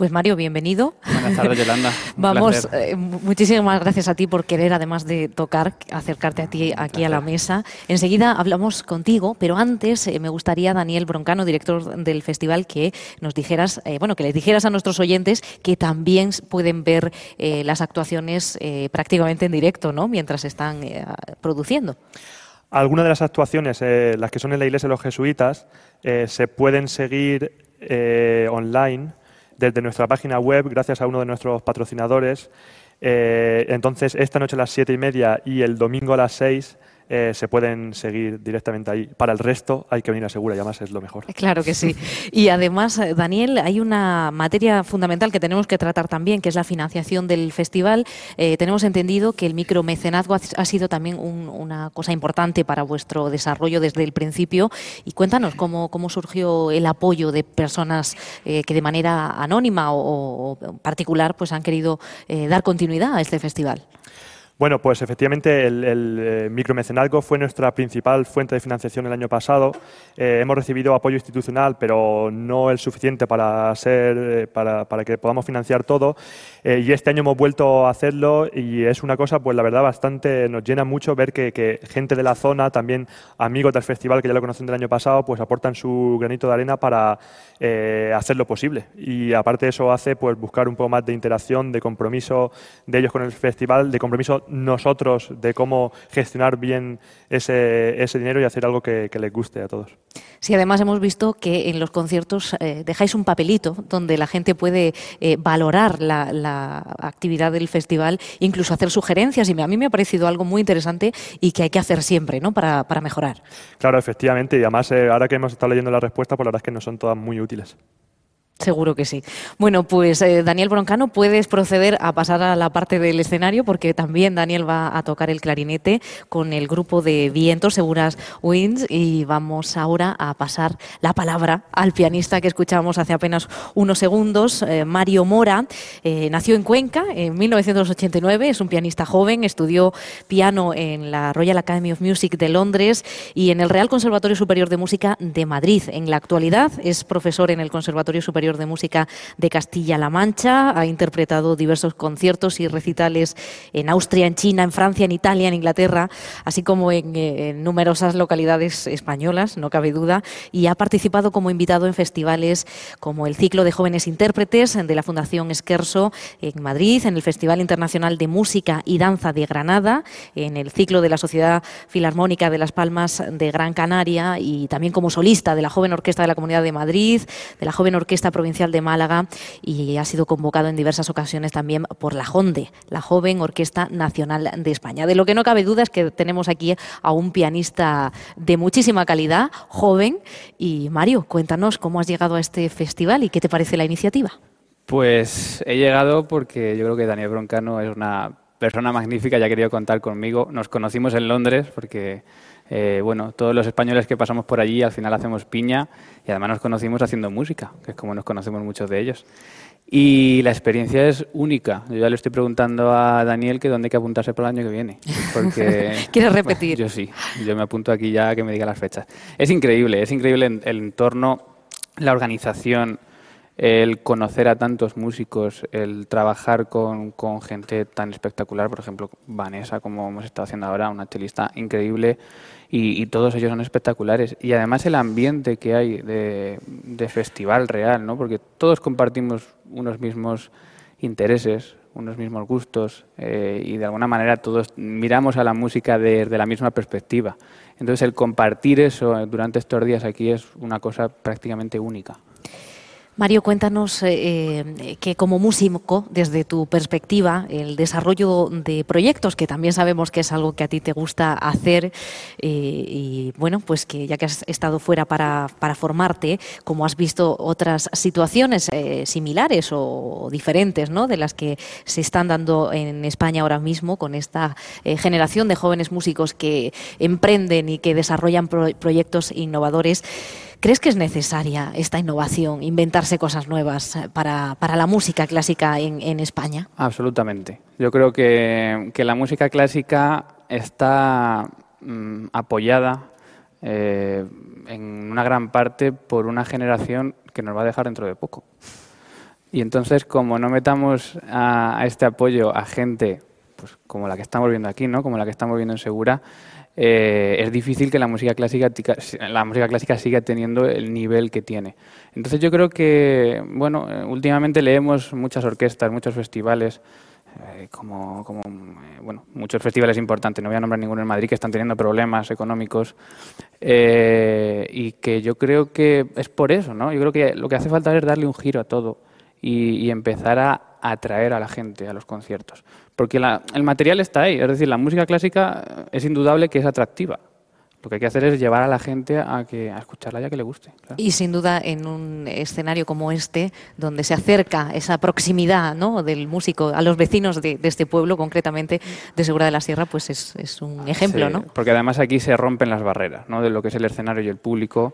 Pues Mario, bienvenido. Buenas tardes, Yolanda. Vamos, eh, muchísimas gracias a ti por querer, además de tocar, acercarte a ti aquí a la mesa. Enseguida hablamos contigo, pero antes eh, me gustaría, Daniel Broncano, director del festival, que nos dijeras, eh, bueno, que les dijeras a nuestros oyentes que también pueden ver las actuaciones prácticamente en directo, ¿no? Mientras están produciendo. Algunas de las actuaciones, las que son en la iglesia de los jesuitas, se pueden seguir online desde nuestra página web, gracias a uno de nuestros patrocinadores. Eh, entonces, esta noche a las siete y media y el domingo a las seis eh, se pueden seguir directamente ahí. Para el resto hay que venir a Segura y además es lo mejor. Claro que sí. Y además, eh, Daniel, hay una materia fundamental que tenemos que tratar también, que es la financiación del festival. Eh, tenemos entendido que el micromecenazgo ha sido también una cosa importante para vuestro desarrollo desde el principio. Y cuéntanos cómo, cómo surgió el apoyo de personas que de manera anónima o, o, particular pues han querido dar continuidad a este festival. Bueno, pues efectivamente el, eh, micromecenazgo fue nuestra principal fuente de financiación el año pasado. Eh, hemos recibido apoyo institucional, pero no el suficiente para, ser, eh, para, para que podamos financiar todo. y este año hemos vuelto a hacerlo y es una cosa, pues la verdad, bastante nos llena mucho ver que, gente de la zona, también amigos del festival que ya lo conocen del año pasado, pues aportan su granito de arena para hacerlo posible. Y aparte eso hace pues buscar un poco más de interacción, de compromiso de ellos con el festival, de compromiso nosotros de cómo gestionar bien ese, ese dinero y hacer algo que, les guste a todos. Sí, además hemos visto que en los conciertos eh, dejáis un papelito donde la gente puede eh, valorar la, actividad del festival, incluso hacer sugerencias, y a mí me ha parecido algo muy interesante y que hay que hacer siempre ¿no? para, para mejorar. Claro, efectivamente, y además eh, ahora que hemos estado leyendo la respuesta, pues la verdad es que no son todas muy útiles. Seguro que sí. Bueno, pues eh, Daniel Broncano, puedes proceder a pasar a la parte del escenario porque también Daniel va a tocar el clarinete con el grupo de vientos Seguras Winds y vamos ahora a pasar la palabra al pianista que escuchamos hace apenas unos segundos, eh, Mario Mora. Eh, nació en Cuenca en 1989, es un pianista joven, estudió piano en la Royal Academy of Music de Londres y en el Real Conservatorio Superior de Música de Madrid. En la actualidad es profesor en el Conservatorio Superior de Música de Castilla-La Mancha. Ha interpretado diversos conciertos y recitales en Austria, en China, en Francia, en Italia, en Inglaterra, así como en, eh, numerosas localidades españolas, no cabe duda, y ha participado como invitado en festivales como el Ciclo de Jóvenes Intérpretes de la Fundación Esquerso en Madrid, en el Festival Internacional de Música y Danza de Granada, en el Ciclo de la Sociedad Filarmónica de Las Palmas de Gran Canaria y también como solista de la Joven Orquesta de la Comunidad de Madrid, de la Joven Orquesta Provincial de Málaga y ha sido convocado en diversas ocasiones también por la JONDE, la Joven Orquesta Nacional de España. De lo que no cabe duda es que tenemos aquí a un pianista de muchísima calidad, joven. Y Mario, cuéntanos cómo has llegado a este festival y qué te parece la iniciativa. Pues he llegado porque yo creo que Daniel Broncano es una persona magnífica, ya ha querido contar conmigo. Nos conocimos en Londres porque eh, bueno, todos los españoles que pasamos por allí al final hacemos piña y además nos conocimos haciendo música, que es como nos conocemos muchos de ellos. Y la experiencia es única. Yo ya le estoy preguntando a Daniel que dónde hay que apuntarse para el año que viene. Porque, ¿Quieres repetir? yo sí, yo me apunto aquí ya que me diga las fechas. Es increíble, es increíble el entorno, la organización, el conocer a tantos músicos, el trabajar con, con, gente tan espectacular, por ejemplo, Vanessa, como hemos estado haciendo ahora, una chelista increíble, y, todos ellos son espectaculares. Y además el ambiente que hay de, festival real, ¿no? porque todos compartimos unos mismos intereses, unos mismos gustos eh, y de alguna manera todos miramos a la música desde la misma perspectiva. Entonces el compartir eso durante estos días aquí es una cosa prácticamente única. Mario, cuéntanos eh, eh, que como músico, desde tu perspectiva, el desarrollo de proyectos, que también sabemos que es algo que a ti te gusta hacer, eh, y bueno, pues que ya que has estado fuera para, formarte, como has visto otras situaciones similares o diferentes, ¿no? De las que se están dando en España ahora mismo con esta generación de jóvenes músicos que emprenden y que desarrollan proyectos innovadores. ¿Crees que es necesaria esta innovación, inventarse cosas nuevas para, la música clásica en, España? Absolutamente. Yo creo que, la música clásica está mm, apoyada eh, en una gran parte por una generación que nos va a dejar dentro de poco. Y entonces, como no metamos a, este apoyo a gente pues, como la que estamos viendo aquí, ¿no? como la que estamos viendo en Segura, eh, es difícil que la música clásica la música clásica siga teniendo el nivel que tiene. Entonces yo creo que, bueno, eh, últimamente leemos muchas orquestas, muchos festivales, eh, como, bueno, muchos festivales importantes, no voy a nombrar ninguno en Madrid, que están teniendo problemas económicos y que yo creo que es por eso, ¿no? Yo creo que lo que hace falta es darle un giro a todo y empezar a atraer a la gente a los conciertos. Porque el material está ahí, es decir, la música clásica es indudable que es atractiva. Lo que hay que hacer es llevar a la gente a, que, a escucharla ya que le guste. Y sin duda en un escenario como este, donde se acerca esa proximidad ¿no? del músico a los vecinos de, este pueblo, concretamente de Segura de la Sierra, pues es, un ejemplo, ¿no? Porque además aquí se rompen las barreras ¿no? de lo que es el escenario y el público.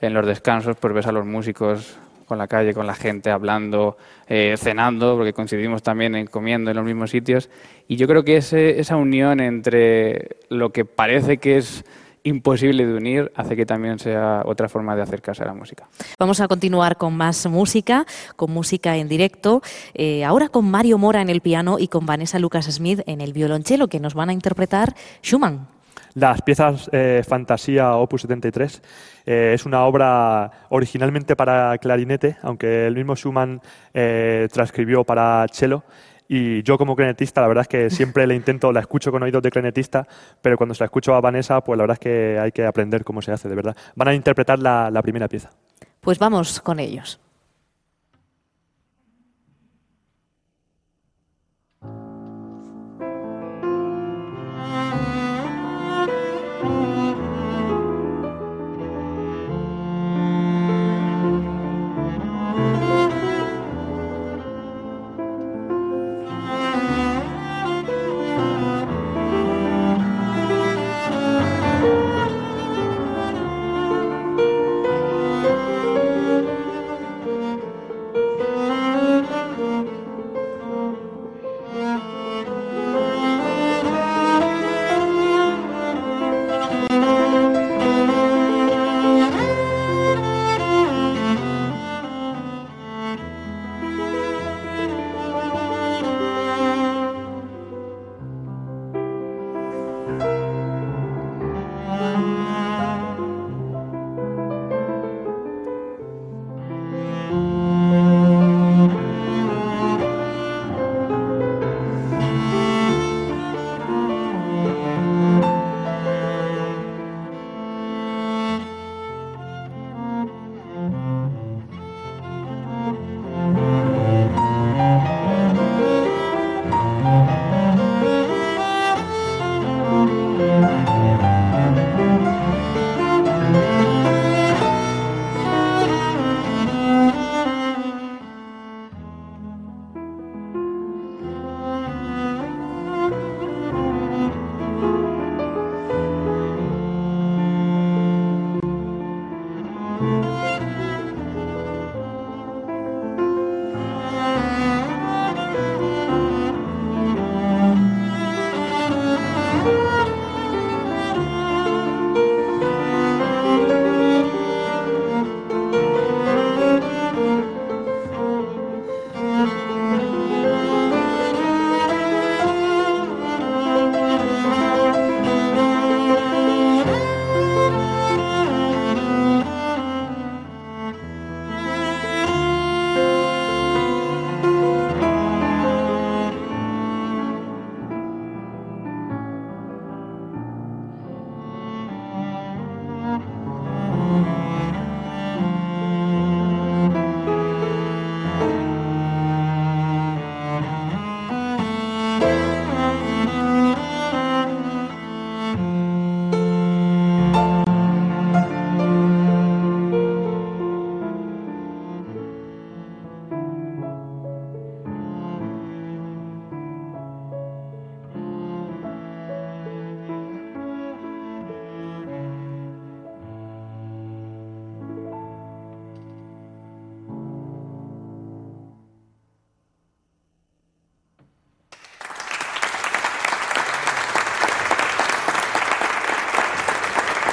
En los descansos, pues ves a los músicos con la calle, con la gente, hablando, eh, cenando, porque coincidimos también en comiendo en los mismos sitios. Y yo creo que ese, esa unión entre lo que parece que es imposible de unir hace que también sea otra forma de acercarse a la música. Vamos a continuar con más música, con música en directo, eh, ahora con Mario Mora en el piano y con Vanessa Lucas Smith en el violonchelo, que nos van a interpretar Schumann. Las piezas eh, Fantasía Opus 73 eh, es una obra originalmente para clarinete, aunque el mismo Schumann eh, transcribió para cello. Y yo como clarinetista, la verdad es que siempre le intento, la escucho con oídos de clarinetista, pero cuando se la escucho a Vanessa, pues la verdad es que hay que aprender cómo se hace, de verdad. Van a interpretar la primera pieza. Pues vamos con ellos.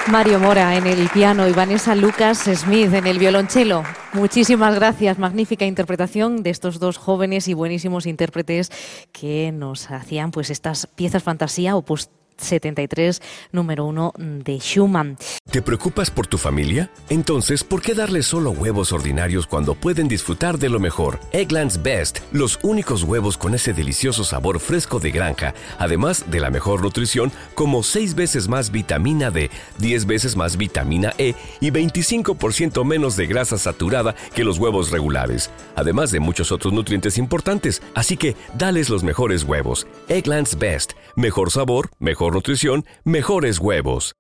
Mario Mora en el piano y Vanessa Lucas Smith en el violonchelo. Muchísimas gracias, magnífica interpretación de estos dos jóvenes y buenísimos intérpretes que nos hacían pues estas piezas fantasía opus 73, número 1 de Schumann. ¿Te preocupas por tu familia? Entonces, ¿por qué darles solo huevos ordinarios cuando pueden disfrutar de lo mejor? Eggland's Best, los únicos huevos con ese delicioso sabor fresco de granja, además de la mejor nutrición, como 6 veces más vitamina D, 10 veces más vitamina E y 25% menos de grasa saturada que los huevos regulares, además de muchos otros nutrientes importantes. Así que, dales los mejores huevos. Eggland's Best, mejor sabor, mejor nutrición, mejores huevos.